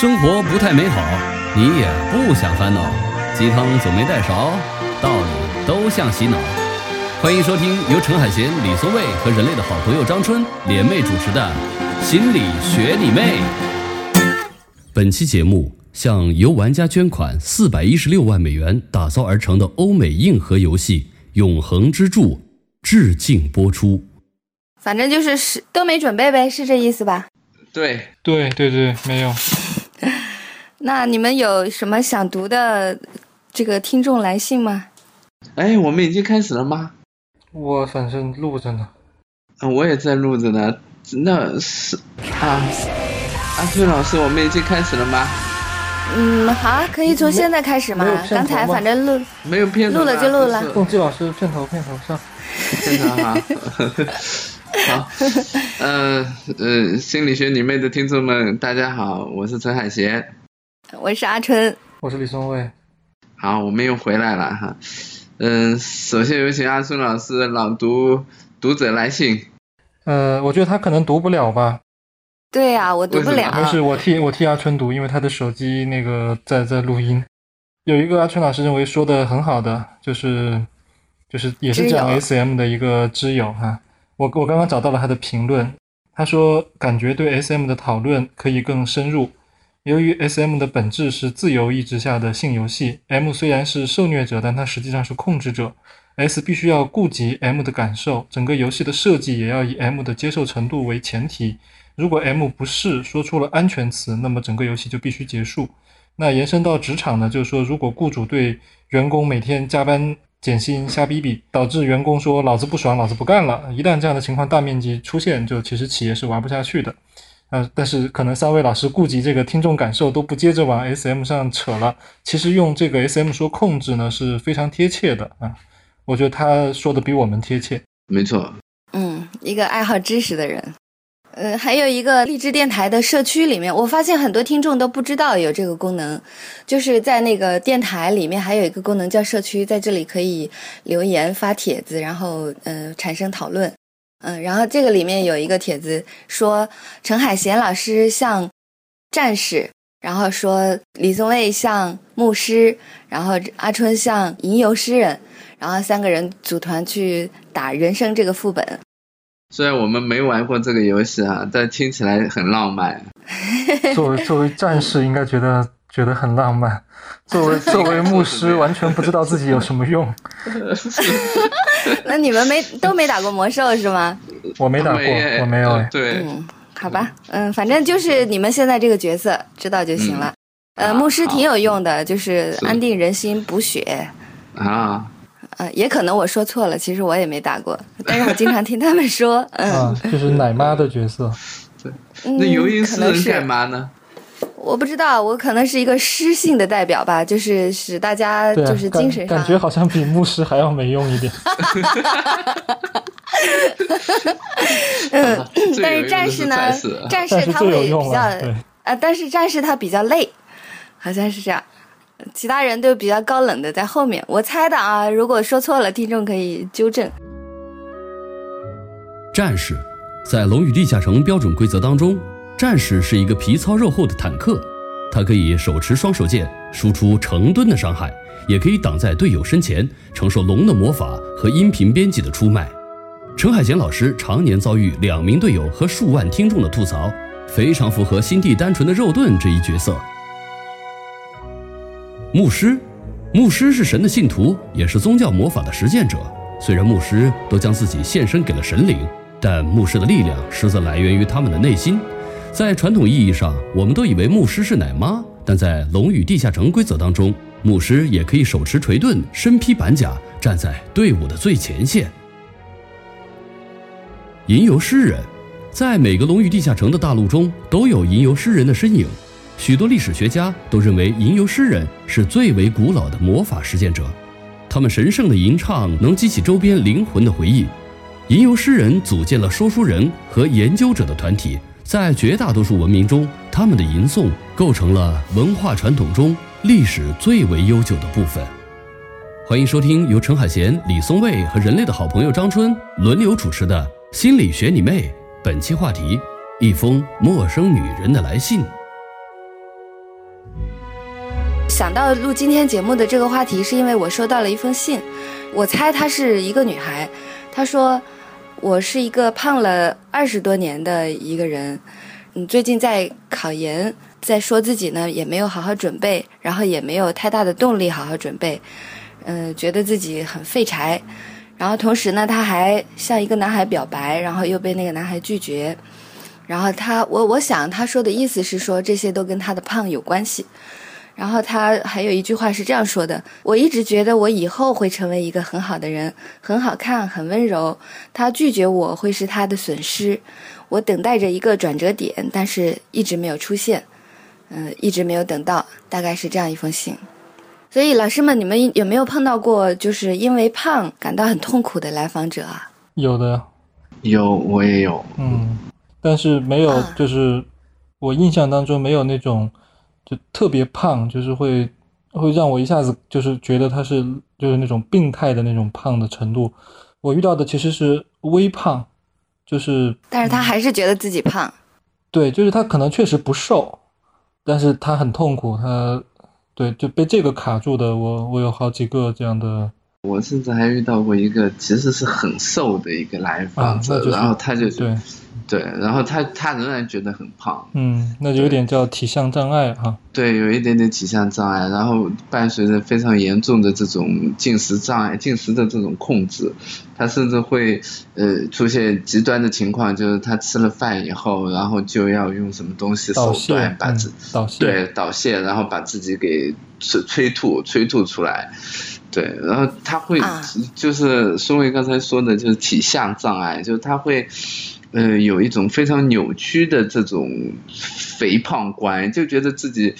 生活不太美好，你也不想烦恼，鸡汤总没带勺，道理都像洗脑。欢迎收听由陈海贤、李松蔚和人类的好朋友张春联袂主持的《心理学你妹》。本期节目向由玩家捐款四百一十六万美元打造而成的欧美硬核游戏《永恒之柱》致敬播出。反正就是是都没准备呗，是这意思吧？对，对对对，没有。那你们有什么想读的这个听众来信吗？哎，我们已经开始了吗？我反正录着呢。嗯，我也在录着呢。那是啊，阿崔老师，我们已经开始了吗？嗯，好，可以从现在开始吗刚才反正录没有片头录了就录了不是凤姬老师，片头片头上。好。好，呃呃，心理学你妹的听众们，大家好，我是陈海贤。我是阿春，我是李松蔚。好，我们又回来了哈。嗯、首先有请阿春老师朗读读者来信。呃，我觉得他可能读不了吧。对呀、我读不了么。没事，我替我替阿春读，因为他的手机那个在在录音。有一个阿春老师认为说的很好的，就是就是也是讲 SM 的一个知友哈。我我刚刚找到了他的评论，他说感觉对 SM 的讨论可以更深入。由于 SM 的本质是自由意志下的性游戏，M 虽然是受虐者，但他实际上是控制者。S 必须要顾及 M 的感受，整个游戏的设计也要以 M 的接受程度为前提。如果 M 不是说出了安全词，那么整个游戏就必须结束。那延伸到职场呢，就是说，如果雇主对员工每天加班减薪瞎逼逼，导致员工说老子不爽，老子不干了，一旦这样的情况大面积出现，就其实企业是玩不下去的。呃，但是可能三位老师顾及这个听众感受，都不接着往 SM 上扯了。其实用这个 SM 说控制呢是非常贴切的啊，我觉得他说的比我们贴切。没错，嗯，一个爱好知识的人。呃，还有一个励志电台的社区里面，我发现很多听众都不知道有这个功能，就是在那个电台里面还有一个功能叫社区，在这里可以留言发帖子，然后呃产生讨论。嗯，然后这个里面有一个帖子说陈海贤老师像战士，然后说李宗伟像牧师，然后阿春像吟游诗人，然后三个人组团去打人生这个副本。虽然我们没玩过这个游戏啊，但听起来很浪漫。作为作为战士，应该觉得觉得很浪漫；作为作为牧师，完全不知道自己有什么用。那你们没都没打过魔兽是吗？我没打过，我没有哎。对，嗯，好吧，嗯，反正就是你们现在这个角色知道就行了。呃，啊牧师挺有用的，就是是安定人心、补血。啊，呃，也可能我说错了，其实我也没打过，但是我经常听他们说，嗯，啊，就是奶妈的角色。对那游吟诗人可能是干嘛呢？我不知道，我可能是一个诗性的代表吧，就是使大家就是精神上感感觉好像比牧师还要没用一点。嗯，最但是战士呢战士，他会比较啊，对，啊，但是战士他比较累，好像是这样。其他人都比较高冷的在后面，我猜的啊。如果说错了，听众可以纠正。战士，在《龙与地下城》标准规则当中，战士是一个皮糙肉厚的坦克，他可以手持双手剑，输出成吨的伤害，也可以挡在队友身前，承受龙的魔法和音频编辑的出卖。陈海贤老师常年遭遇两名队友和数万听众的吐槽，非常符合心地单纯的肉盾这一角色。牧师，牧师是神的信徒，也是宗教魔法的实践者。虽然牧师都将自己献身给了神灵，但牧师的力量实则来源于他们的内心。在传统意义上，我们都以为牧师是奶妈，但在《龙与地下城》规则当中，牧师也可以手持锤盾、身披板甲，站在队伍的最前线。吟游诗人，在每个《龙与地下城》的大陆中都有吟游诗人的身影。许多历史学家都认为吟游诗人是最为古老的魔法实践者，他们神圣的吟唱能激起周边灵魂的回忆。吟游诗人组建了说书人和研究者的团体，在绝大多数文明中，他们的吟诵构成了文化传统中历史最为悠久的部分。欢迎收听由陈海贤、李松蔚和人类的好朋友张春轮流主持的《心理学你妹》。本期话题：一封陌生女人的来信。想到录今天节目的这个话题，是因为我收到了一封信，我猜她是一个女孩。她说：“我是一个胖了二十多年的一个人，嗯，最近在考研，在说自己呢也没有好好准备，然后也没有太大的动力好好准备，嗯，觉得自己很废柴。然后同时呢，她还向一个男孩表白，然后又被那个男孩拒绝。然后她，我我想她说的意思是说这些都跟他的胖有关系。”然后他还有一句话是这样说的：“我一直觉得我以后会成为一个很好的人，很好看，很温柔。他拒绝我会是他的损失。我等待着一个转折点，但是一直没有出现，嗯，一直没有等到。大概是这样一封信。所以老师们，你们有没有碰到过就是因为胖感到很痛苦的来访者啊？有的，有我也有，嗯，但是没有，就是我印象当中没有那种。”就特别胖，就是会会让我一下子就是觉得他是就是那种病态的那种胖的程度。我遇到的其实是微胖，就是但是他还是觉得自己胖。对，就是他可能确实不瘦，但是他很痛苦，他对就被这个卡住的。我我有好几个这样的。我甚至还遇到过一个其实是很瘦的一个来访者，然后他就对。对，然后他他仍然觉得很胖，嗯，那就有点叫体相障碍哈。对，有一点点体相障碍，然后伴随着非常严重的这种进食障碍，进食的这种控制，他甚至会呃出现极端的情况，就是他吃了饭以后，然后就要用什么东西手段把自导泻，对导泻，然后把自己给催催吐催吐出来，对，然后他会就是孙伟刚才说的就是体相障碍，就是他会。呃，有一种非常扭曲的这种肥胖观，就觉得自己，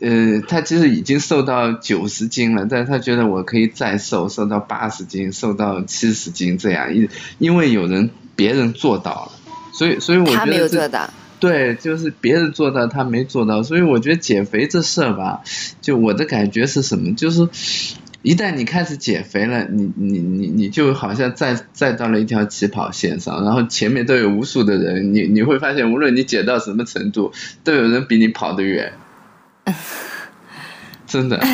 呃，他其实已经瘦到九十斤了，但是他觉得我可以再瘦，瘦到八十斤，瘦到七十斤这样，因因为有人别人做到了，所以所以我觉得他没有做到，对，就是别人做到他没做到，所以我觉得减肥这事儿吧，就我的感觉是什么，就是。一旦你开始减肥了，你你你你就好像再再到了一条起跑线上，然后前面都有无数的人，你你会发现，无论你减到什么程度，都有人比你跑得远，真的。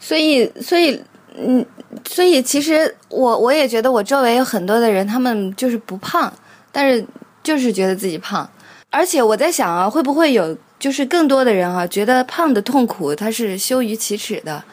所以，所以，嗯，所以其实我我也觉得我周围有很多的人，他们就是不胖，但是就是觉得自己胖，而且我在想啊，会不会有就是更多的人啊，觉得胖的痛苦他是羞于启齿的。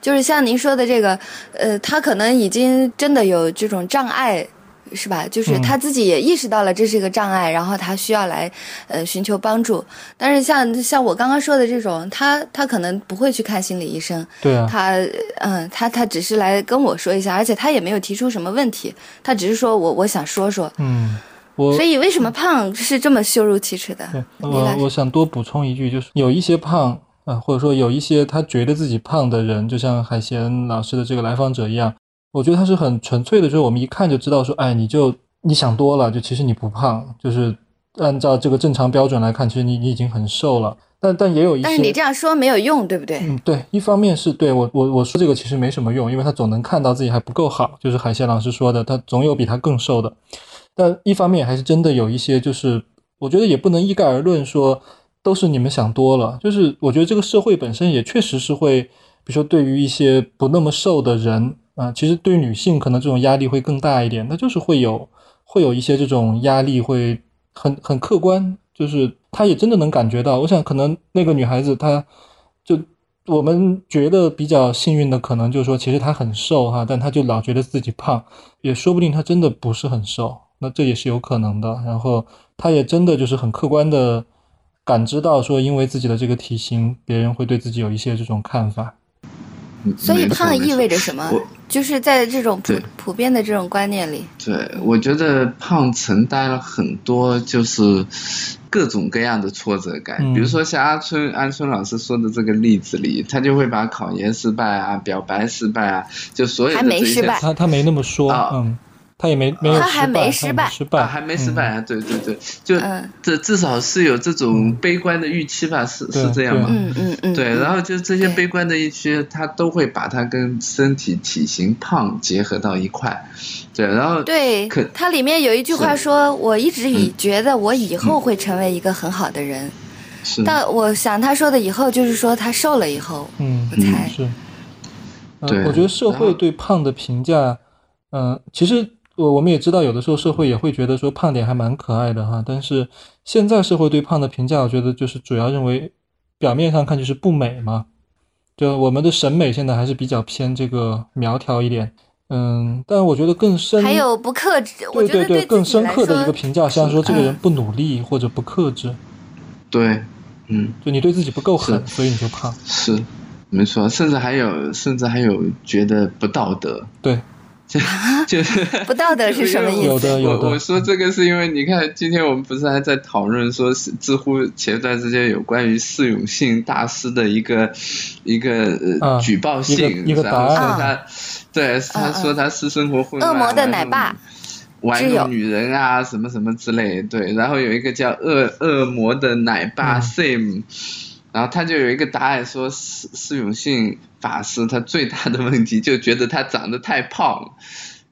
就是像您说的这个，呃，他可能已经真的有这种障碍，是吧？就是他自己也意识到了这是一个障碍，然后他需要来呃寻求帮助。但是像像我刚刚说的这种，他他可能不会去看心理医生，对啊，他嗯，他他只是来跟我说一下，而且他也没有提出什么问题，他只是说我我想说说，嗯，我所以为什么胖是这么羞辱启齿的？我我想多补充一句，就是有一些胖。啊，或者说有一些他觉得自己胖的人，就像海贤老师的这个来访者一样，我觉得他是很纯粹的，就是我们一看就知道说，哎，你就你想多了，就其实你不胖，就是按照这个正常标准来看，其实你你已经很瘦了。但但也有一些，但是你这样说没有用，对不对？嗯，对，一方面是对我我我说这个其实没什么用，因为他总能看到自己还不够好，就是海贤老师说的，他总有比他更瘦的。但一方面还是真的有一些，就是我觉得也不能一概而论说。都是你们想多了，就是我觉得这个社会本身也确实是会，比如说对于一些不那么瘦的人啊，其实对女性可能这种压力会更大一点，那就是会有会有一些这种压力会很很客观，就是她也真的能感觉到。我想可能那个女孩子她就我们觉得比较幸运的，可能就是说其实她很瘦哈，但她就老觉得自己胖，也说不定她真的不是很瘦，那这也是有可能的。然后她也真的就是很客观的。感知到说，因为自己的这个体型，别人会对自己有一些这种看法。所以胖意味着什么？就是在这种普普遍的这种观念里。对，我觉得胖承担了很多，就是各种各样的挫折感。比如说像阿春阿春老师说的这个例子里，他就会把考研失败啊、表白失败啊，就所有的这些，他他没那么说，嗯。他也没没有失败，失败，失败，还没失败啊！对对对，就这至少是有这种悲观的预期吧？是是这样吗？嗯嗯嗯。对，然后就这些悲观的预期，他都会把它跟身体体型胖结合到一块。对，然后对，它里面有一句话说：“我一直以觉得我以后会成为一个很好的人。”是。但我想他说的以后就是说他瘦了以后，嗯，我猜是。对，我觉得社会对胖的评价，嗯，其实我我们也知道，有的时候社会也会觉得说胖点还蛮可爱的哈。但是现在社会对胖的评价，我觉得就是主要认为表面上看就是不美嘛。就我们的审美现在还是比较偏这个苗条一点，嗯，但我觉得更深还有不克制，对对对，更深刻的一个评价，像说这个人不努力或者不克制，对，嗯，就你对自己不够狠，所以你就胖，是。没错，甚至还有，甚至还有觉得不道德。对，就就是 不道德是什么意思？有的，有的。我说这个是因为你看，今天我们不是还在讨论说，是知乎前段时间有关于释永信大师的一个一个呃举报信，一个答案。说他，对，他说他私生活混乱，恶魔的奶爸，玩弄女人啊，什么什么之类。对，然后有一个叫恶恶魔的奶爸 Sam。然后他就有一个答案说，释释永信法师他最大的问题 就觉得他长得太胖了。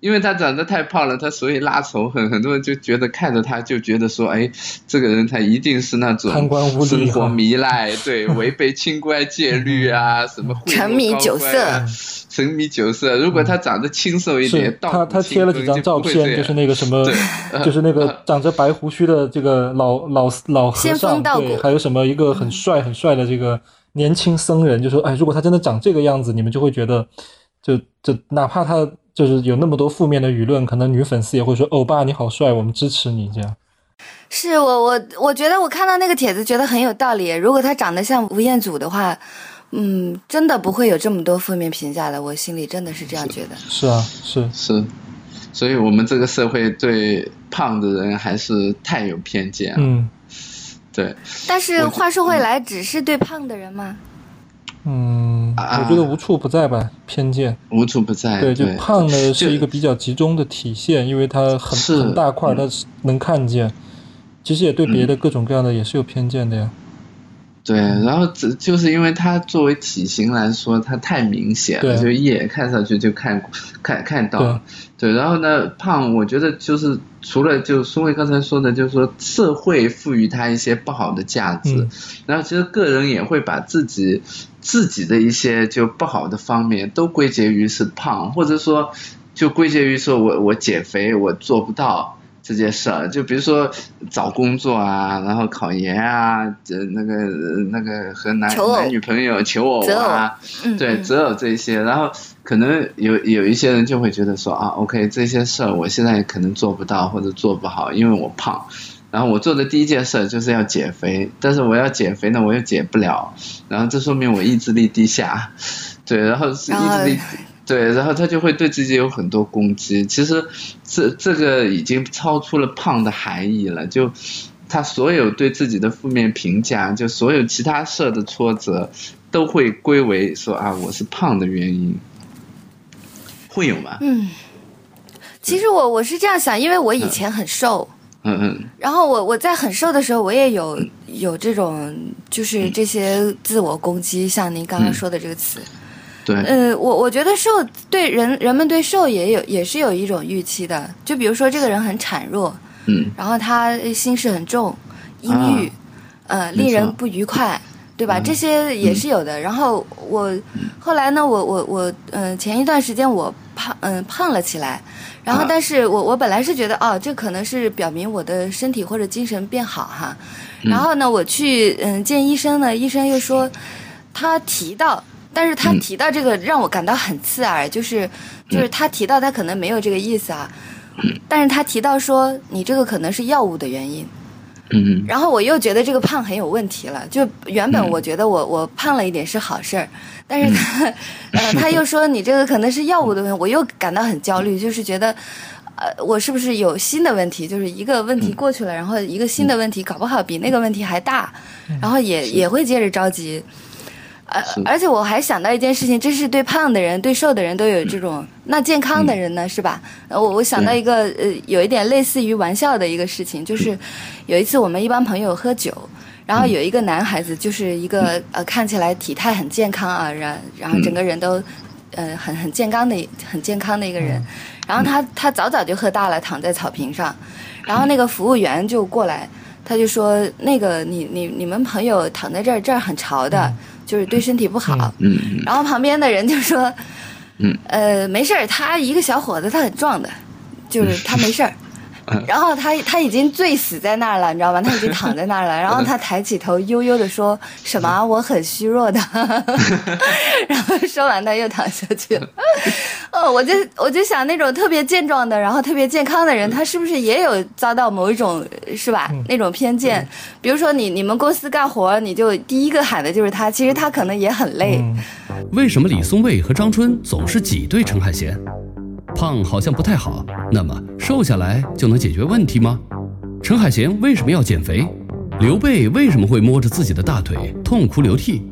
因为他长得太胖了，他所以拉仇恨，很多人就觉得看着他就觉得说，哎，这个人他一定是那种贪官污生活糜烂，对，违背清官戒律啊，什么沉迷酒色，沉迷酒色。如果他长得清瘦一点，他他贴了几张照片，就是那个什么，就是那个长着白胡须的这个老老老和尚，对，还有什么一个很帅很帅的这个年轻僧人，就说，哎，如果他真的长这个样子，你们就会觉得，就就哪怕他。就是有那么多负面的舆论，可能女粉丝也会说：“欧巴你好帅，我们支持你。”这样。是我我我觉得我看到那个帖子觉得很有道理。如果他长得像吴彦祖的话，嗯，真的不会有这么多负面评价的。我心里真的是这样觉得。是啊，是是，所以我们这个社会对胖的人还是太有偏见了。嗯，对。但是话说回来，只是对胖的人吗？嗯，我觉得无处不在吧，偏见无处不在。对，就胖呢是一个比较集中的体现，因为它很很大块，它能看见。其实也对别的各种各样的也是有偏见的呀。对，然后只就是因为它作为体型来说，它太明显了，就一眼看上去就看看看到。对，然后呢，胖，我觉得就是除了就孙慧刚才说的，就是说社会赋予他一些不好的价值，然后其实个人也会把自己自己的一些就不好的方面都归结于是胖，或者说就归结于说我我减肥我做不到。这件事儿，就比如说找工作啊，然后考研啊，这那个那个和男男女朋友求偶啊，对择偶这些，然后可能有有一些人就会觉得说啊，OK 这些事儿我现在可能做不到或者做不好，因为我胖，然后我做的第一件事就是要减肥，但是我要减肥呢我又减不了，然后这说明我意志力低下，对，然后是意志力。对，然后他就会对自己有很多攻击。其实，这这个已经超出了胖的含义了。就他所有对自己的负面评价，就所有其他事的挫折，都会归为说啊，我是胖的原因。会有吗？嗯，其实我我是这样想，因为我以前很瘦。嗯嗯。然后我我在很瘦的时候，我也有有这种就是这些自我攻击，像您刚刚说的这个词。嗯，我我觉得瘦对人人们对瘦也有也是有一种预期的，就比如说这个人很孱弱，嗯，然后他心事很重，阴郁，呃，令人不愉快，对吧？这些也是有的。然后我后来呢，我我我，嗯，前一段时间我胖，嗯，胖了起来，然后但是我我本来是觉得，哦，这可能是表明我的身体或者精神变好哈。然后呢，我去嗯见医生呢，医生又说 他提到。但是他提到这个让我感到很刺耳，就是就是他提到他可能没有这个意思啊，但是他提到说你这个可能是药物的原因，嗯，然后我又觉得这个胖很有问题了，就原本我觉得我我胖了一点是好事儿，但是他呃 他又说你这个可能是药物的问题，我又感到很焦虑，就是觉得呃我是不是有新的问题，就是一个问题过去了，然后一个新的问题搞不好比那个问题还大，然后也也会接着着急。而而且我还想到一件事情，这是对胖的人、对瘦的人都有这种。那健康的人呢，是吧？我我想到一个呃，有一点类似于玩笑的一个事情，就是有一次我们一帮朋友喝酒，然后有一个男孩子，就是一个呃看起来体态很健康啊，然然后整个人都呃很很健康的很健康的一个人，然后他他早早就喝大了，躺在草坪上，然后那个服务员就过来。他就说那个你你你们朋友躺在这儿，这儿很潮的，就是对身体不好。嗯然后旁边的人就说，嗯呃，没事儿，他一个小伙子，他很壮的，就是他没事儿。然后他他已经醉死在那儿了，你知道吗？他已经躺在那儿了。然后他抬起头，悠悠的说：“什么？我很虚弱的。” 然后说完，他又躺下去了。哦，我就我就想，那种特别健壮的，然后特别健康的人，他是不是也有遭到某一种是吧？那种偏见？比如说你你们公司干活，你就第一个喊的就是他，其实他可能也很累。为什么李松蔚和张春总是挤兑陈海贤？胖好像不太好，那么瘦下来就能解决问题吗？陈海贤为什么要减肥？刘备为什么会摸着自己的大腿痛哭流涕？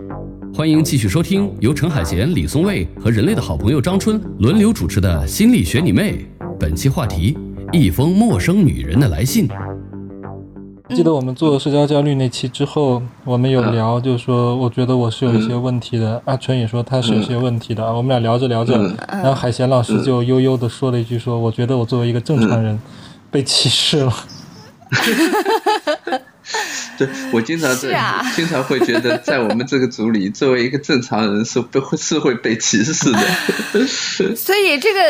欢迎继续收听由陈海贤、李松蔚和人类的好朋友张春轮流主持的《心理学你妹》。本期话题：一封陌生女人的来信。记得我们做社交焦虑那期之后，我们有聊，就是说，我觉得我是有一些问题的。阿春也说他是有些问题的啊。我们俩聊着聊着，然后海贤老师就悠悠的说了一句：“说我觉得我作为一个正常人，被歧视了。” 对我经常在、啊、经常会觉得，在我们这个组里，作为一个正常人是不会是会被歧视的。所以这个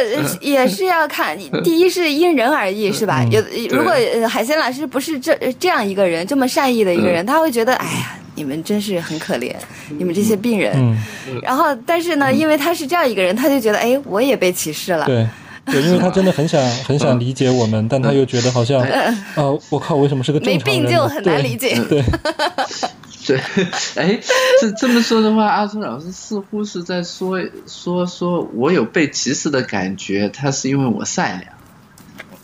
也是要看，第一是因人而异，是吧？有如果海鲜老师不是这这样一个人，这么善意的一个人，他会觉得，哎呀，你们真是很可怜，你们这些病人。然后，但是呢，因为他是这样一个人，他就觉得，哎，我也被歧视了。对。对，因为他真的很想很想理解我们，但他又觉得好像，啊，我靠，为什么是个正常人？没病就很难理解。对，对，哎，这这么说的话，阿春老师似乎是在说说说我有被歧视的感觉，他是因为我善良，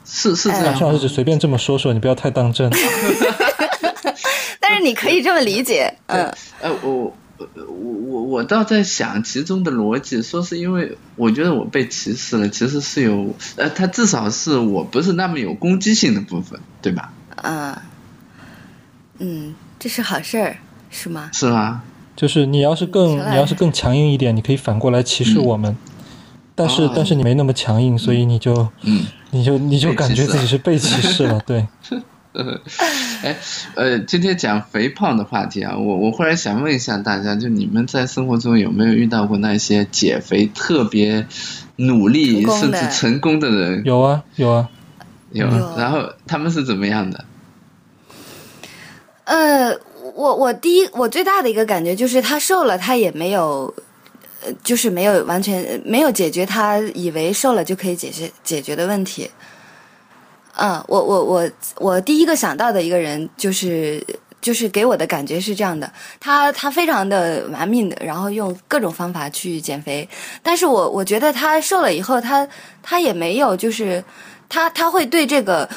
是是这样。阿春老师就随便这么说说，你不要太当真。但是你可以这么理解，嗯，呃，我。我我我倒在想其中的逻辑，说是因为我觉得我被歧视了，其实是有呃，他至少是我不是那么有攻击性的部分，对吧？啊，嗯，这是好事儿，是吗？是吗？就是你要是更你要是更强硬一点，你可以反过来歧视我们，但是、哦、但是你没那么强硬，所以你就嗯，你就你就感觉自己是被歧视了，对。呃，哎，呃，今天讲肥胖的话题啊，我我忽然想问一下大家，就你们在生活中有没有遇到过那些减肥特别努力甚至成功的人？有啊，有啊，有。然后他们是怎么样的？呃，我我第一我最大的一个感觉就是他瘦了，他也没有，呃，就是没有完全没有解决他以为瘦了就可以解决解决的问题。嗯，我我我我第一个想到的一个人就是就是给我的感觉是这样的，他他非常的玩命的，然后用各种方法去减肥，但是我我觉得他瘦了以后，他他也没有就是他他会对这个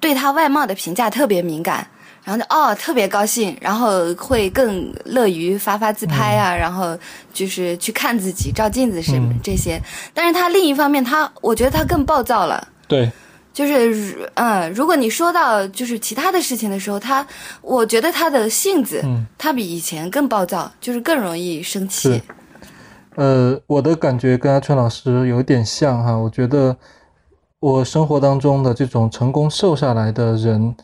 对他外貌的评价特别敏感，然后就哦特别高兴，然后会更乐于发发自拍啊，嗯、然后就是去看自己照镜子什么这些，但是他另一方面他我觉得他更暴躁了，对。就是，嗯，如果你说到就是其他的事情的时候，他，我觉得他的性子，嗯，他比以前更暴躁，就是更容易生气。呃，我的感觉跟阿春老师有点像哈，我觉得我生活当中的这种成功瘦下来的人，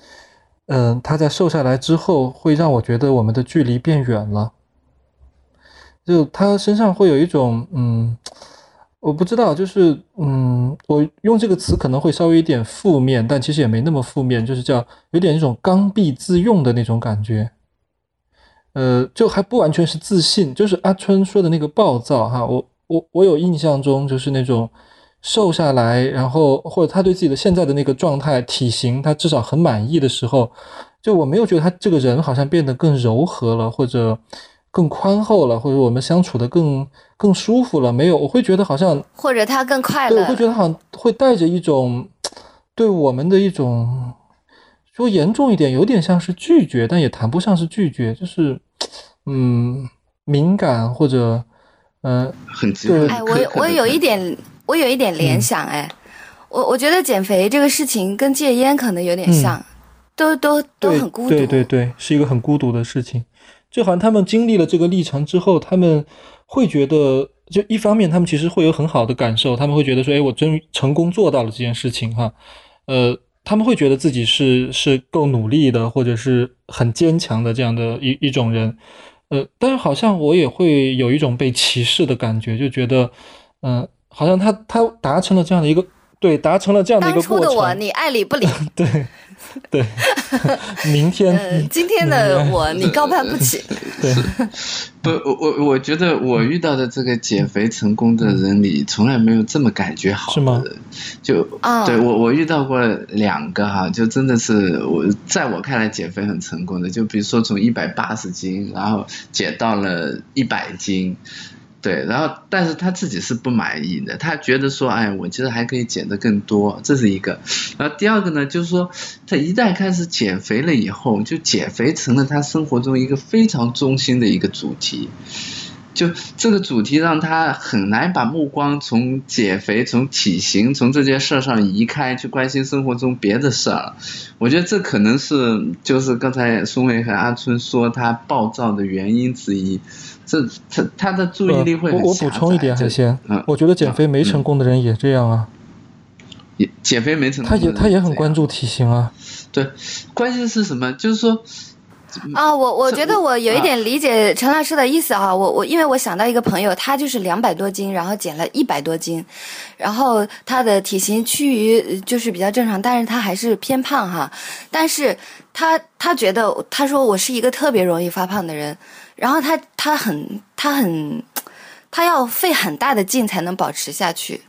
嗯、呃，他在瘦下来之后，会让我觉得我们的距离变远了，就他身上会有一种，嗯。我不知道，就是嗯，我用这个词可能会稍微有点负面，但其实也没那么负面，就是叫有点那种刚愎自用的那种感觉。呃，就还不完全是自信，就是阿春说的那个暴躁哈。我我我有印象中就是那种瘦下来，然后或者他对自己的现在的那个状态、体型，他至少很满意的时候，就我没有觉得他这个人好像变得更柔和了，或者。更宽厚了，或者我们相处的更更舒服了，没有？我会觉得好像，或者他更快乐，对，我会觉得好像会带着一种对我们的一种说严重一点，有点像是拒绝，但也谈不上是拒绝，就是嗯敏感或者嗯、呃、很对。哎，我我有一点，我有一点联想，哎，嗯、我我觉得减肥这个事情跟戒烟可能有点像，嗯、都都都很孤独，对对对，是一个很孤独的事情。就好像他们经历了这个历程之后，他们会觉得，就一方面他们其实会有很好的感受，他们会觉得说，哎，我终于成功做到了这件事情哈，呃，他们会觉得自己是是够努力的，或者是很坚强的这样的一一种人。呃，但是好像我也会有一种被歧视的感觉，就觉得，嗯，好像他他达成了这样的一个。对，达成了这样的一个过程。当初的我，你爱理不理。对，对。明天，今天的我，你高攀不起。对。不，我我我觉得我遇到的这个减肥成功的人里，从来没有这么感觉好的人。就啊，对我我遇到过两个哈，就真的是我在我看来减肥很成功的，就比如说从一百八十斤，然后减到了一百斤。对，然后但是他自己是不满意的，他觉得说，哎，我其实还可以减的更多，这是一个。然后第二个呢，就是说，他一旦开始减肥了以后，就减肥成了他生活中一个非常中心的一个主题，就这个主题让他很难把目光从减肥、从体型、从这件事上移开，去关心生活中别的事儿。我觉得这可能是就是刚才宋伟和阿春说他暴躁的原因之一。这他他的注意力会我我补充一点，海鲜，嗯，我觉得减肥没成功的人也这样啊，也减肥没成功，他也他也很关注体型啊，对，关键是什么？就是说，啊，我我觉得我有一点理解陈老师的意思啊，我我因为我想到一个朋友，他就是两百多斤，然后减了一百多斤，然后他的体型趋于就是比较正常，但是他还是偏胖哈，但是他他觉得他说我是一个特别容易发胖的人。然后他他很他很，他要费很大的劲才能保持下去，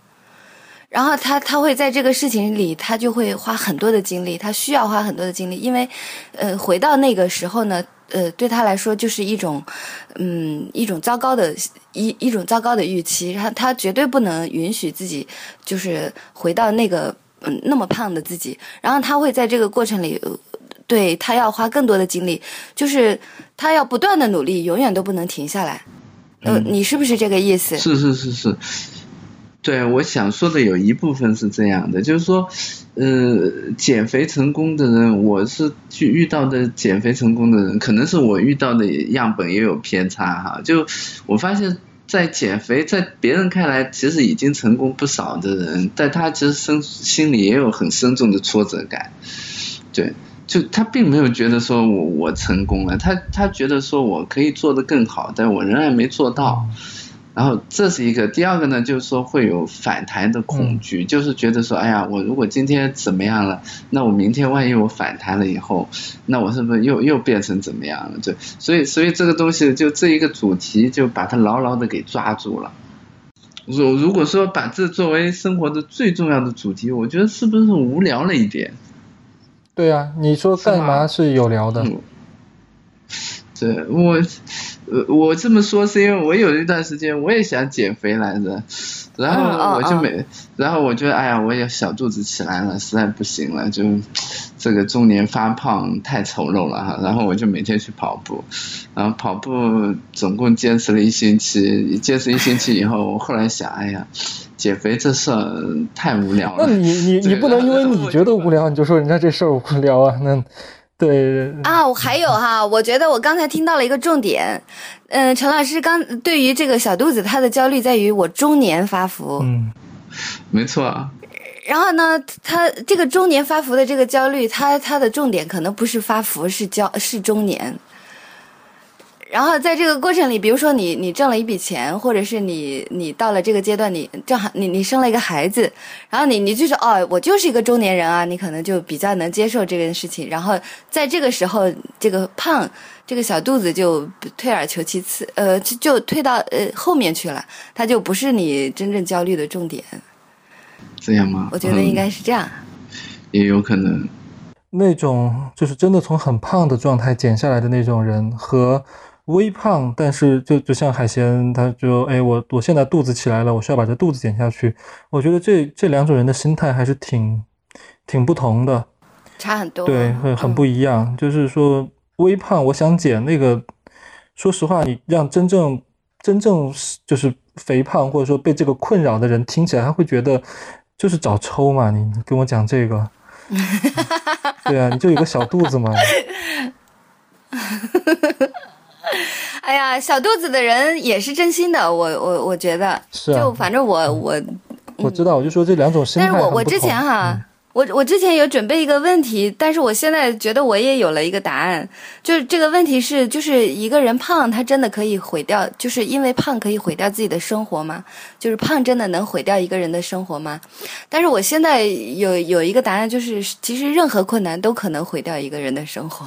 然后他他会在这个事情里，他就会花很多的精力，他需要花很多的精力，因为，呃，回到那个时候呢，呃，对他来说就是一种，嗯，一种糟糕的一一种糟糕的预期，他他绝对不能允许自己就是回到那个嗯那么胖的自己，然后他会在这个过程里。对他要花更多的精力，就是他要不断的努力，永远都不能停下来。呃，你是不是这个意思？是是是是，对，我想说的有一部分是这样的，就是说，呃，减肥成功的人，我是去遇到的减肥成功的人，可能是我遇到的样本也有偏差哈。就我发现，在减肥，在别人看来其实已经成功不少的人，但他其实深心里也有很深重的挫折感，对。就他并没有觉得说我我成功了，他他觉得说我可以做得更好，但我仍然没做到。然后这是一个，第二个呢，就是说会有反弹的恐惧，就是觉得说，哎呀，我如果今天怎么样了，那我明天万一我反弹了以后，那我是不是又又变成怎么样了？就，所以所以这个东西就这一个主题就把它牢牢的给抓住了。如如果说把这作为生活的最重要的主题，我觉得是不是无聊了一点？对啊，你说干嘛是有聊的？对，我，呃，我这么说是因为我有一段时间我也想减肥来着，然后我就没，然后我觉得哎呀，我也小肚子起来了，实在不行了，就这个中年发胖太丑陋了哈，然后我就每天去跑步，然后跑步总共坚持了一星期，坚持一星期以后，我后来想，哎呀。减肥这事儿太无聊了。那你你你不能因为你觉得无聊，你就说人家这事儿无聊啊？那对啊，我还有哈，我觉得我刚才听到了一个重点。嗯，陈老师刚对于这个小肚子，他的焦虑在于我中年发福。嗯，没错。啊然后呢，他这个中年发福的这个焦虑，他他的重点可能不是发福，是焦是中年。然后在这个过程里，比如说你你挣了一笔钱，或者是你你到了这个阶段，你正好你你生了一个孩子，然后你你就说哦，我就是一个中年人啊，你可能就比较能接受这件事情。然后在这个时候，这个胖这个小肚子就退而求其次，呃，就就退到呃后面去了，它就不是你真正焦虑的重点。这样吗？我觉得应该是这样。也有可能，那种就是真的从很胖的状态减下来的那种人和。微胖，但是就就像海鲜，他就哎，我我现在肚子起来了，我需要把这肚子减下去。我觉得这这两种人的心态还是挺挺不同的，差很多，对，很很不一样。就是说微胖，我想减那个，说实话，你让真正真正就是肥胖或者说被这个困扰的人听起来，他会觉得就是找抽嘛。你你跟我讲这个，对啊，你就有个小肚子嘛。哎呀，小肚子的人也是真心的，我我我觉得，是就反正我我我知道，我就说这两种心态但是我我之前哈，我我之前有准备一个问题，但是我现在觉得我也有了一个答案，就是这个问题是，就是一个人胖，他真的可以毁掉，就是因为胖可以毁掉自己的生活吗？就是胖真的能毁掉一个人的生活吗？但是我现在有有一个答案，就是其实任何困难都可能毁掉一个人的生活。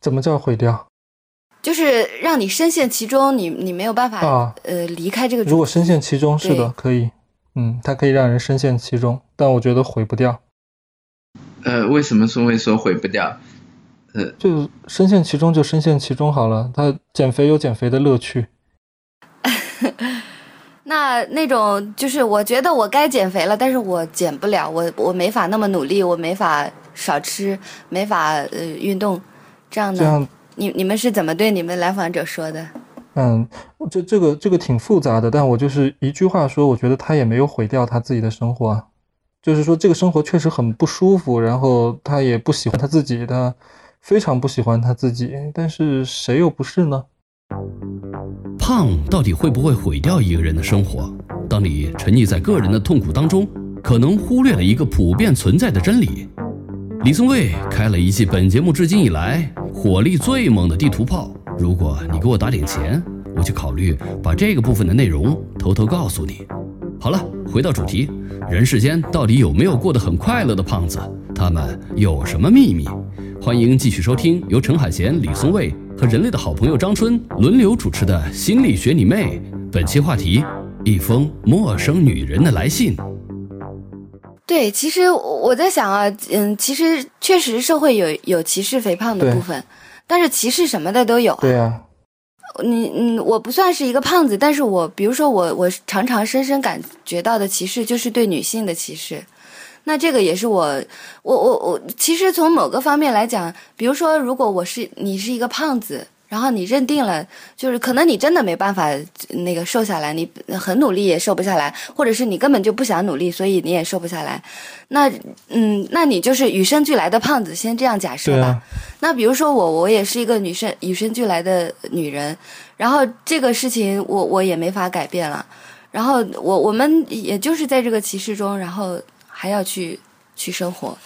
怎么叫毁掉？就是让你深陷其中，你你没有办法呃离开这个。如果深陷其中，是的，可以。嗯，它可以让人深陷其中，但我觉得毁不掉。呃，为什么说会说毁不掉？呃，就深陷其中就深陷其中好了。他减肥有减肥的乐趣。那那种就是我觉得我该减肥了，但是我减不了，我我没法那么努力，我没法少吃，没法呃运动，这样的。这样，你你们是怎么对你们来访者说的？嗯，这这个这个挺复杂的，但我就是一句话说，我觉得他也没有毁掉他自己的生活，就是说这个生活确实很不舒服，然后他也不喜欢他自己，他非常不喜欢他自己，但是谁又不是呢？胖到底会不会毁掉一个人的生活？当你沉溺在个人的痛苦当中，可能忽略了一个普遍存在的真理。李松蔚开了一记本节目至今以来火力最猛的地图炮。如果你给我打点钱，我就考虑把这个部分的内容偷偷告诉你。好了，回到主题，人世间到底有没有过得很快乐的胖子？他们有什么秘密？欢迎继续收听由陈海贤、李松蔚和人类的好朋友张春轮流主持的《心理学你妹》。本期话题：一封陌生女人的来信。对，其实我在想啊，嗯，其实确实社会有有歧视肥胖的部分。但是歧视什么的都有。对呀，你嗯，我不算是一个胖子，但是我比如说我我常常深深感觉到的歧视就是对女性的歧视，那这个也是我我我我其实从某个方面来讲，比如说如果我是你是一个胖子。然后你认定了，就是可能你真的没办法那个瘦下来，你很努力也瘦不下来，或者是你根本就不想努力，所以你也瘦不下来。那嗯，那你就是与生俱来的胖子，先这样假设吧。那比如说我，我也是一个女生与生俱来的女人，然后这个事情我我也没法改变了。然后我我们也就是在这个歧视中，然后还要去去生活。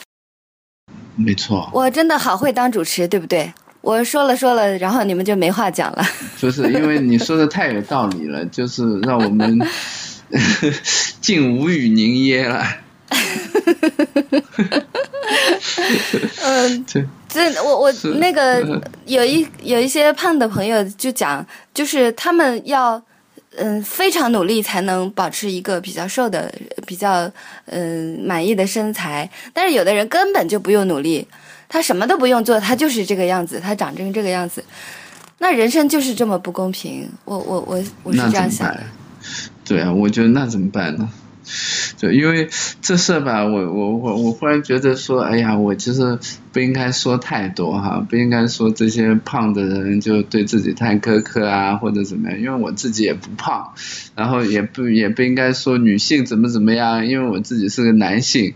没错，我真的好会当主持，对不对？我说了说了，然后你们就没话讲了。不是因为你说的太有道理了，就是让我们 竟无语凝噎了。嗯，这我我那个有一有一些胖的朋友就讲，就是他们要嗯非常努力才能保持一个比较瘦的、比较嗯满意的身材，但是有的人根本就不用努力。他什么都不用做，他就是这个样子，他长成这个样子，那人生就是这么不公平。我我我我是这样想的。对啊，我觉得那怎么办呢？就因为这事吧，我我我我忽然觉得说，哎呀，我其实不应该说太多哈，不应该说这些胖的人就对自己太苛刻啊，或者怎么样，因为我自己也不胖，然后也不也不应该说女性怎么怎么样，因为我自己是个男性，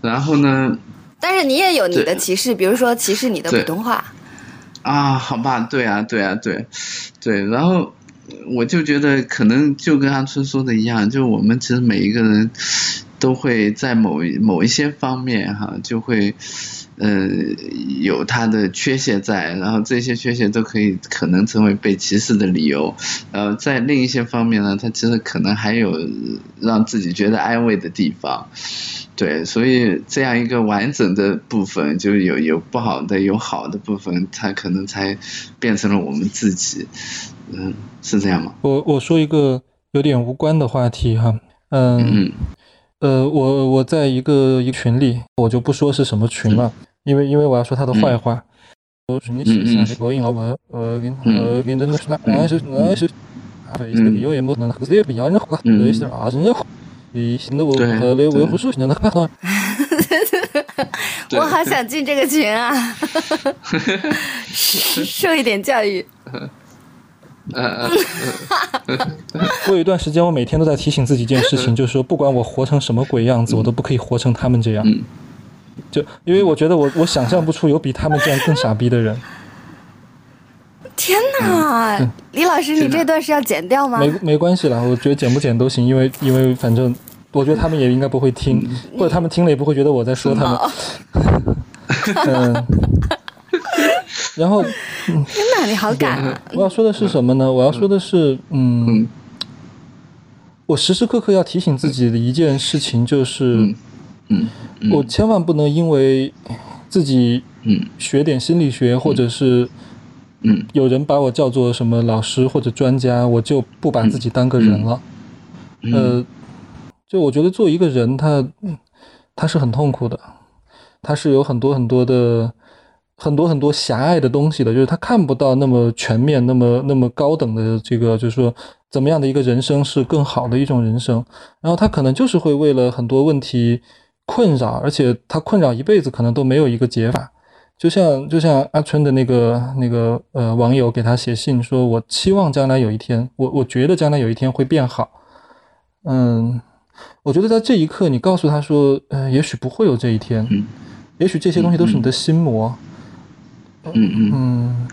然后呢。但是你也有你的歧视，比如说歧视你的普通话。啊，好吧，对啊，对啊，对，对，然后我就觉得可能就跟阿春说的一样，就我们其实每一个人都会在某某一些方面哈，就会。嗯，有他的缺陷在，然后这些缺陷都可以可能成为被歧视的理由。呃，在另一些方面呢，他其实可能还有让自己觉得安慰的地方。对，所以这样一个完整的部分，就有有不好的，有好的部分，它可能才变成了我们自己。嗯，是这样吗？我我说一个有点无关的话题哈。嗯。呃，我我在一个一个群里，我就不说是什么群了。因为因为我要说他的坏话。嗯嗯嗯。我好想进这个群啊！受一点教育。我有一段时间，我每天都在提醒自己一件事情，就是说，不管我活成什么鬼样子，我都不可以活成他们这样。就因为我觉得我我想象不出有比他们这样更傻逼的人。天哪，李老师，你这段是要剪掉吗？没没关系啦，我觉得剪不剪都行，因为因为反正我觉得他们也应该不会听，或者他们听了也不会觉得我在说他们。嗯，然后，天哪，你好敢啊！我要说的是什么呢？我要说的是，嗯，我时时刻刻要提醒自己的一件事情就是，嗯，我千万不能因为自己，嗯，学点心理学，或者是，嗯，有人把我叫做什么老师或者专家，我就不把自己当个人了。呃，就我觉得做一个人，他，他是很痛苦的。他是有很多很多的很多很多狭隘的东西的，就是他看不到那么全面、那么那么高等的这个，就是说怎么样的一个人生是更好的一种人生。然后他可能就是会为了很多问题困扰，而且他困扰一辈子可能都没有一个解法。就像就像阿春的那个那个呃网友给他写信说：“我期望将来有一天，我我觉得将来有一天会变好。”嗯，我觉得在这一刻，你告诉他说：“呃，也许不会有这一天。”也许这些东西都是你的心魔。嗯嗯嗯嗯，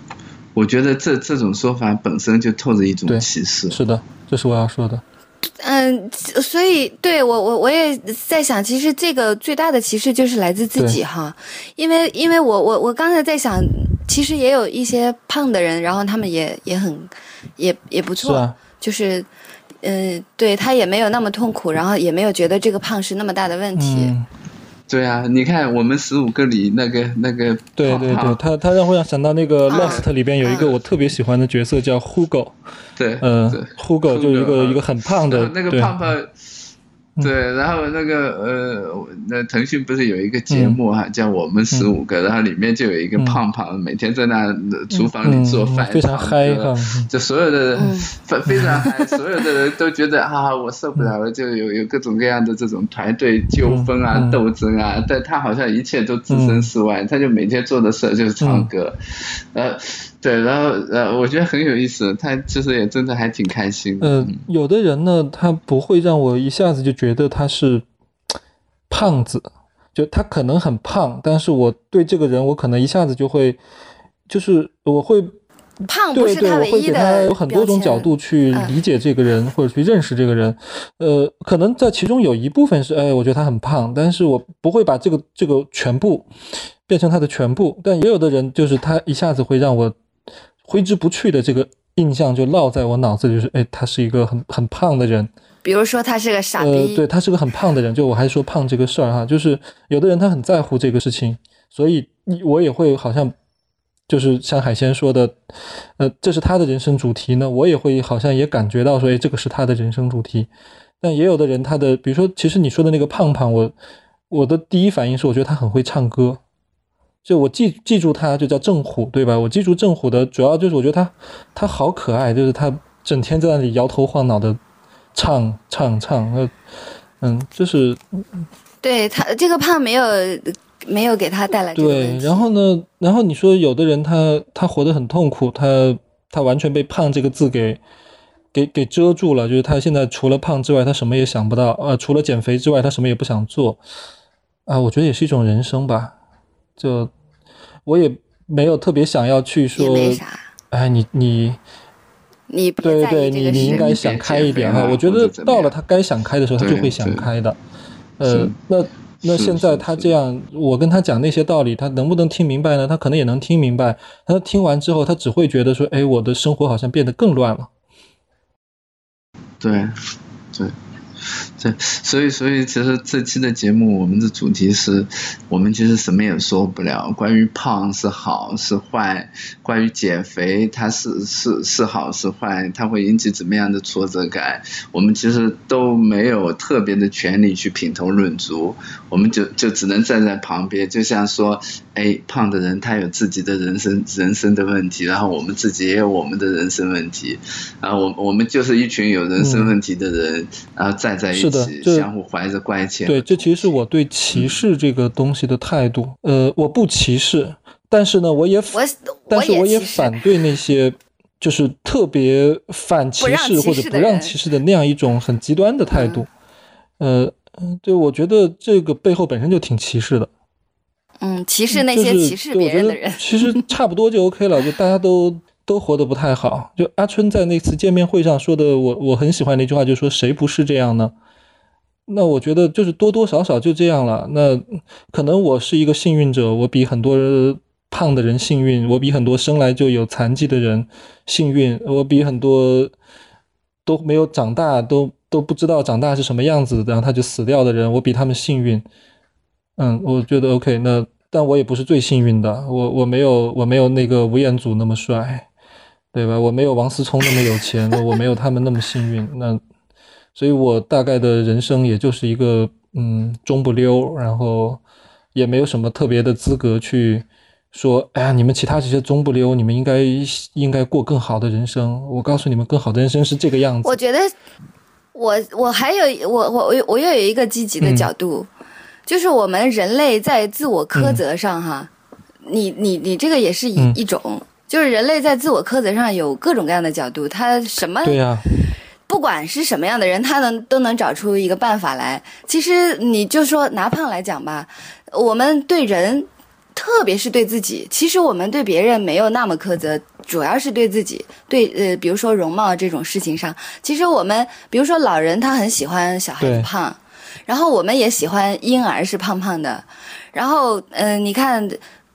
我觉得这这种说法本身就透着一种歧视。是的，这是我要说的。嗯，所以对我我我也在想，其实这个最大的歧视就是来自自己哈，因为因为我我我刚才在想，其实也有一些胖的人，然后他们也也很也也不错，就是嗯，对他也没有那么痛苦，然后也没有觉得这个胖是那么大的问题。对啊，你看我们十五个里那个那个，对对对，他他让我想到那个 Lost 里边有一个我特别喜欢的角色叫 Hugo，对，嗯，Hugo 就是一个一个很胖的那个胖胖。对，然后那个呃，那腾讯不是有一个节目哈，叫我们十五个，然后里面就有一个胖胖，每天在那厨房里做饭，非常嗨哈，就所有的人非非常嗨，所有的人都觉得啊，我受不了了，就有有各种各样的这种团队纠纷啊、斗争啊，但他好像一切都置身事外，他就每天做的事就是唱歌，呃。对，然后呃，我觉得很有意思，他其实也真的还挺开心。嗯，有的人呢，他不会让我一下子就觉得他是胖子，就他可能很胖，但是我对这个人，我可能一下子就会，就是我会胖对对，我会给他有很多种角度去理解这个人或者去认识这个人。呃，可能在其中有一部分是，哎，我觉得他很胖，但是我不会把这个这个全部变成他的全部。但也有的人就是他一下子会让我。挥之不去的这个印象就烙在我脑子里，就是哎，他是一个很很胖的人。比如说他是个傻逼。呃，对他是个很胖的人。就我还说胖这个事儿哈，就是有的人他很在乎这个事情，所以我也会好像就是像海鲜说的，呃，这是他的人生主题呢，我也会好像也感觉到说，哎，这个是他的人生主题。但也有的人他的，比如说，其实你说的那个胖胖，我我的第一反应是，我觉得他很会唱歌。就我记记住他，就叫正虎，对吧？我记住正虎的主要就是，我觉得他他好可爱，就是他整天在那里摇头晃脑的唱唱唱，呃，嗯，就是对他这个胖没有没有给他带来对。然后呢，然后你说有的人他他活得很痛苦，他他完全被胖这个字给给给遮住了，就是他现在除了胖之外，他什么也想不到，呃，除了减肥之外，他什么也不想做啊。我觉得也是一种人生吧，就。我也没有特别想要去说，哎，你你你对对，你你应该想开一点哈。我觉得到了他该想开的时候，他就会想开的。呃，那那现在他这样，我跟他讲那些道理，他能不能听明白呢？他可能也能听明白。他听完之后，他只会觉得说，哎，我的生活好像变得更乱了。对，对。对，所以所以其实这期的节目，我们的主题是，我们其实什么也说不了。关于胖是好是坏，关于减肥它是是是好是坏，它会引起怎么样的挫折感，我们其实都没有特别的权利去品头论足，我们就就只能站在旁边，就像说，哎，胖的人他有自己的人生人生的问题，然后我们自己也有我们的人生问题，然后我我们就是一群有人生问题的人，然后站在一起。相互怀着关切。对，这其实是我对歧视这个东西的态度。呃，我不歧视，但是呢，我也反，但是我也反对那些 就是特别反歧视或者不让歧视的那样一种很极端的态度。呃，对，我觉得这个背后本身就挺歧视的。嗯，歧视那些歧视别人的人，其实差不多就 OK 了，就大家都。都活得不太好。就阿春在那次见面会上说的，我我很喜欢那句话，就说谁不是这样呢？那我觉得就是多多少少就这样了。那可能我是一个幸运者，我比很多胖的人幸运，我比很多生来就有残疾的人幸运，我比很多都没有长大都都不知道长大是什么样子，然后他就死掉的人，我比他们幸运。嗯，我觉得 OK。那但我也不是最幸运的，我我没有我没有那个吴彦祖那么帅，对吧？我没有王思聪那么有钱，我没有他们那么幸运。那。所以我大概的人生也就是一个嗯中不溜，然后也没有什么特别的资格去说，哎呀，你们其他这些中不溜，你们应该应该过更好的人生。我告诉你们，更好的人生是这个样子。我觉得，我我还有我我我我又有一个积极的角度，就是我们人类在自我苛责上哈，你你你这个也是一一种，就是人类在自我苛责上有各种各样的角度，他什么对呀。不管是什么样的人，他能都能找出一个办法来。其实你就说拿胖来讲吧，我们对人，特别是对自己，其实我们对别人没有那么苛责，主要是对自己。对，呃，比如说容貌这种事情上，其实我们，比如说老人他很喜欢小孩子胖，然后我们也喜欢婴儿是胖胖的，然后，嗯，你看。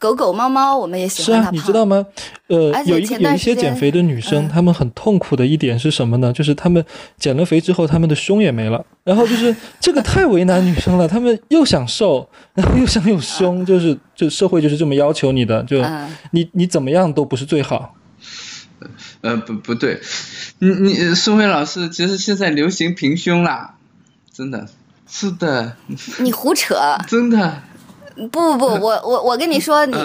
狗狗、猫猫，我们也喜欢它是啊，你知道吗？呃，有一有一些减肥的女生，她们很痛苦的一点是什么呢？就是她们减了肥之后，她们的胸也没了。然后就是 这个太为难女生了，她们又想瘦，然后又想有胸，就是就社会就是这么要求你的，就你你怎么样都不是最好。呃，不不对，你你宋慧老师，其实现在流行平胸啦，真的是的。你胡扯。真的。不不不，我我我跟你说，你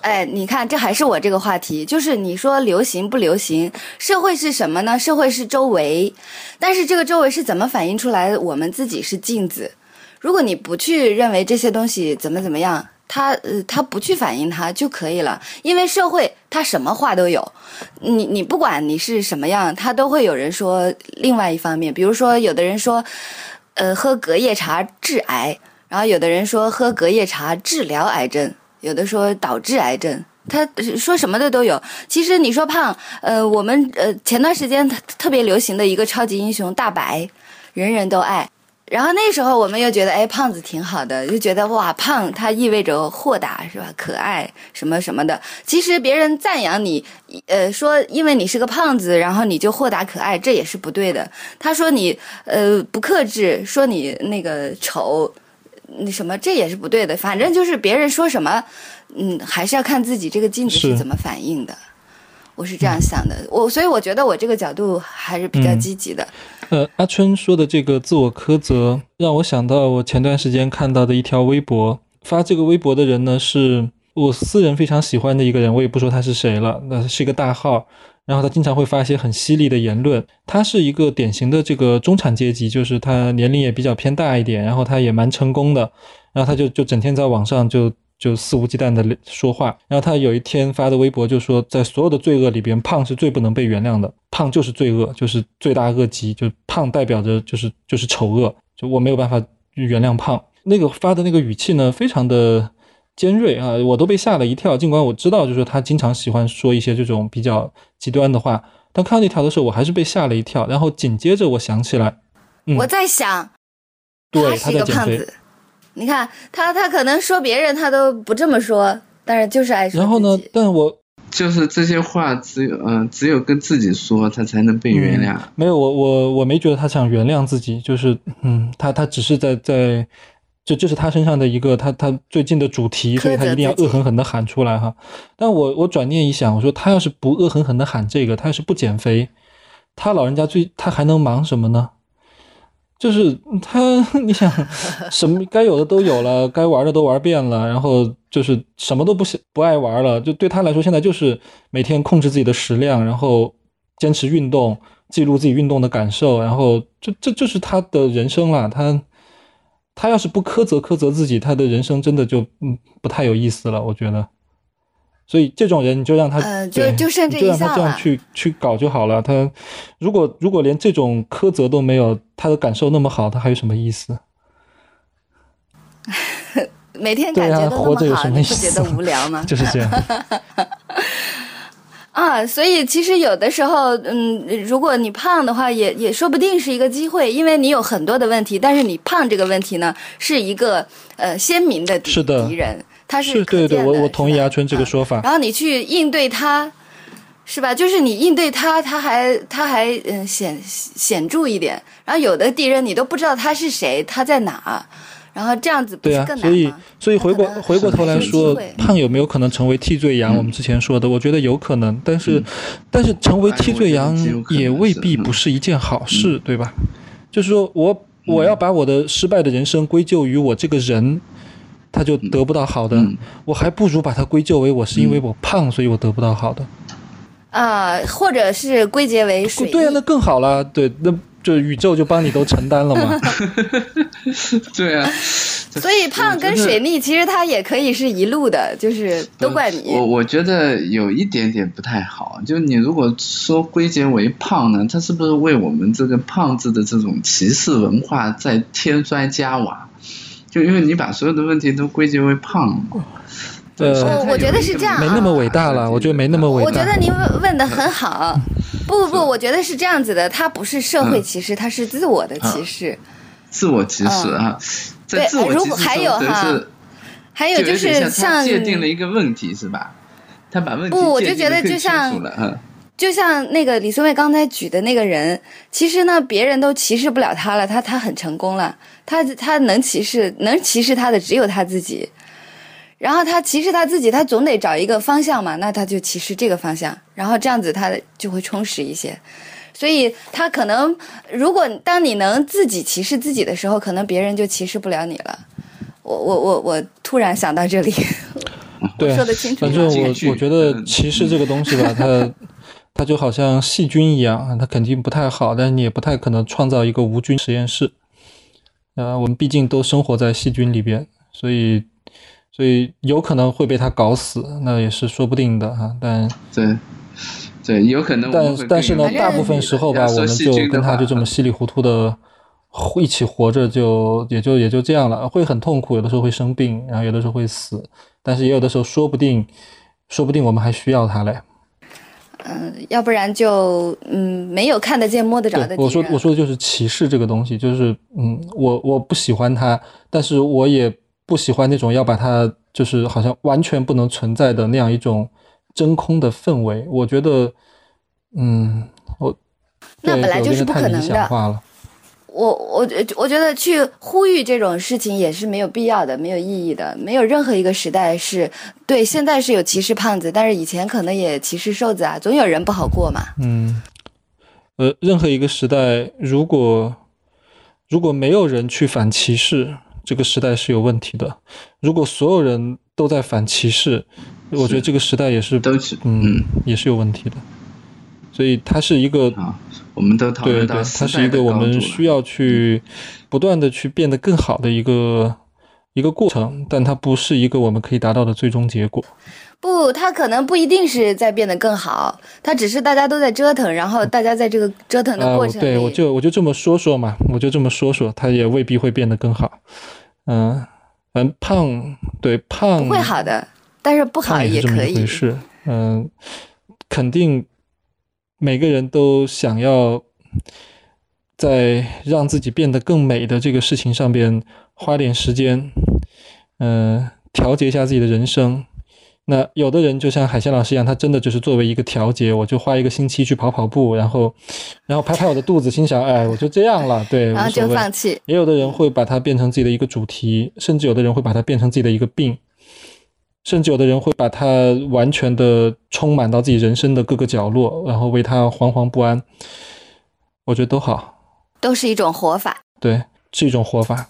哎，你看，这还是我这个话题，就是你说流行不流行？社会是什么呢？社会是周围，但是这个周围是怎么反映出来？我们自己是镜子。如果你不去认为这些东西怎么怎么样，它呃，它不去反映它就可以了。因为社会它什么话都有，你你不管你是什么样，它都会有人说另外一方面。比如说，有的人说，呃，喝隔夜茶致癌。然后有的人说喝隔夜茶治疗癌症，有的说导致癌症，他说什么的都有。其实你说胖，呃，我们呃前段时间特别流行的一个超级英雄大白，人人都爱。然后那时候我们又觉得，哎，胖子挺好的，就觉得哇，胖它意味着豁达是吧？可爱什么什么的。其实别人赞扬你，呃，说因为你是个胖子，然后你就豁达可爱，这也是不对的。他说你呃不克制，说你那个丑。那什么，这也是不对的。反正就是别人说什么，嗯，还是要看自己这个镜子是怎么反应的。我是这样想的，我所以我觉得我这个角度还是比较积极的。呃，阿春说的这个自我苛责，让我想到我前段时间看到的一条微博。发这个微博的人呢，是我私人非常喜欢的一个人，我也不说他是谁了，那是一个大号。然后他经常会发一些很犀利的言论。他是一个典型的这个中产阶级，就是他年龄也比较偏大一点，然后他也蛮成功的。然后他就就整天在网上就就肆无忌惮的说话。然后他有一天发的微博就说，在所有的罪恶里边，胖是最不能被原谅的，胖就是罪恶，就是罪大恶极，就胖代表着就是就是丑恶，就我没有办法原谅胖。那个发的那个语气呢，非常的。尖锐啊，我都被吓了一跳。尽管我知道，就是他经常喜欢说一些这种比较极端的话，但看到那条的时候，我还是被吓了一跳。然后紧接着我想起来，我在想，对他是一个胖子。你看他，他可能说别人他都不这么说，但是就是爱说。然后呢？但我就是这些话，只有嗯，只有跟自己说，他才能被原谅。没有，我我我没觉得他想原谅自己，就是嗯，他他只是在在。这这是他身上的一个他他最近的主题，所以他一定要恶狠狠的喊出来哈。但我我转念一想，我说他要是不恶狠狠的喊这个，他要是不减肥，他老人家最他还能忙什么呢？就是他，你想什么该有的都有了，该玩的都玩遍了，然后就是什么都不想不爱玩了。就对他来说，现在就是每天控制自己的食量，然后坚持运动，记录自己运动的感受，然后这这就是他的人生了。他。他要是不苛责苛责自己，他的人生真的就嗯不太有意思了，我觉得。所以这种人你就让他，就就剩这一项就让他这样去去搞就好了。他如果如果连这种苛责都没有，他的感受那么好，他还有什么意思？每天感觉都那么好，你不觉得无聊吗？就是这样。啊，所以其实有的时候，嗯，如果你胖的话，也也说不定是一个机会，因为你有很多的问题，但是你胖这个问题呢，是一个呃鲜明的敌敌人，他是对对，我我同意阿春这个说法。然后你去应对他，是吧？就是你应对他，他还他还嗯显显著一点。然后有的敌人你都不知道他是谁，他在哪。然后这样子对啊，所以所以回过回过头来说，胖有没有可能成为替罪羊？我们之前说的，我觉得有可能，但是但是成为替罪羊也未必不是一件好事，对吧？就是说我我要把我的失败的人生归咎于我这个人，他就得不到好的，我还不如把它归咎为我是因为我胖，所以我得不到好的。啊，或者是归结为水对啊，那更好了，对那。就宇宙就帮你都承担了嘛？对啊，所以胖跟水逆其实它也可以是一路的，就是都怪你。我我觉得有一点点不太好，就你如果说归结为胖呢，它是不是为我们这个胖子的这种歧视文化在添砖加瓦？就因为你把所有的问题都归结为胖。我我觉得是这样，没那么伟大了。我觉得没那么伟大。我觉得您问问的很好。不不不，我觉得是这样子的，它不是社会歧视，它是自我的歧视。自我歧视啊，在自我歧视还有哈，还有就是像界定了一个问题是吧？他把问题不，我就觉得就像就像那个李松蔚刚才举的那个人，其实呢，别人都歧视不了他了，他他很成功了，他他能歧视能歧视他的只有他自己。然后他歧视他自己，他总得找一个方向嘛，那他就歧视这个方向，然后这样子他就会充实一些。所以他可能，如果当你能自己歧视自己的时候，可能别人就歧视不了你了。我我我我突然想到这里，对，说的清楚。反正我我觉得歧视这个东西吧，它它就好像细菌一样，它肯定不太好，但是你也不太可能创造一个无菌实验室。啊，我们毕竟都生活在细菌里边，所以。所以有可能会被它搞死，那也是说不定的哈。但对，对，有可能。但但是呢，大部分时候吧，我们就跟它就这么稀里糊涂的一起活着，就也就也就这样了。会很痛苦，有的时候会生病，然后有的时候会死。但是也有的时候，说不定，说不定我们还需要它嘞。嗯，要不然就嗯，没有看得见摸得着的。我说我说的就是歧视这个东西，就是嗯，我我不喜欢它，但是我也。不喜欢那种要把它就是好像完全不能存在的那样一种真空的氛围，我觉得，嗯，我那本来就是不可能的。我我我觉得去呼吁这种事情也是没有必要的，没有意义的。没有任何一个时代是对现在是有歧视胖子，但是以前可能也歧视瘦子啊，总有人不好过嘛。嗯，呃，任何一个时代，如果如果没有人去反歧视。这个时代是有问题的。如果所有人都在反歧视，我觉得这个时代也是都是嗯也是有问题的。所以它是一个啊，我们都对对，它是一个我们需要去不断的去变得更好的一个一个过程，但它不是一个我们可以达到的最终结果。不，它可能不一定是在变得更好，它只是大家都在折腾，然后大家在这个折腾的过程里，对我就我就这么说说嘛，我就这么说说，它也未必会变得更好。嗯，反正胖对胖不会好的，但是不好也可以。回事，嗯，肯定每个人都想要在让自己变得更美的这个事情上边花点时间，嗯，调节一下自己的人生。那有的人就像海鲜老师一样，他真的就是作为一个调节，我就花一个星期去跑跑步，然后，然后拍拍我的肚子，心想，哎，我就这样了，对，然后就放弃。也有的人会把它变成自己的一个主题，甚至有的人会把它变成自己的一个病，甚至有的人会把它完全的充满到自己人生的各个角落，然后为它惶惶不安。我觉得都好，都是一种活法。对，是一种活法。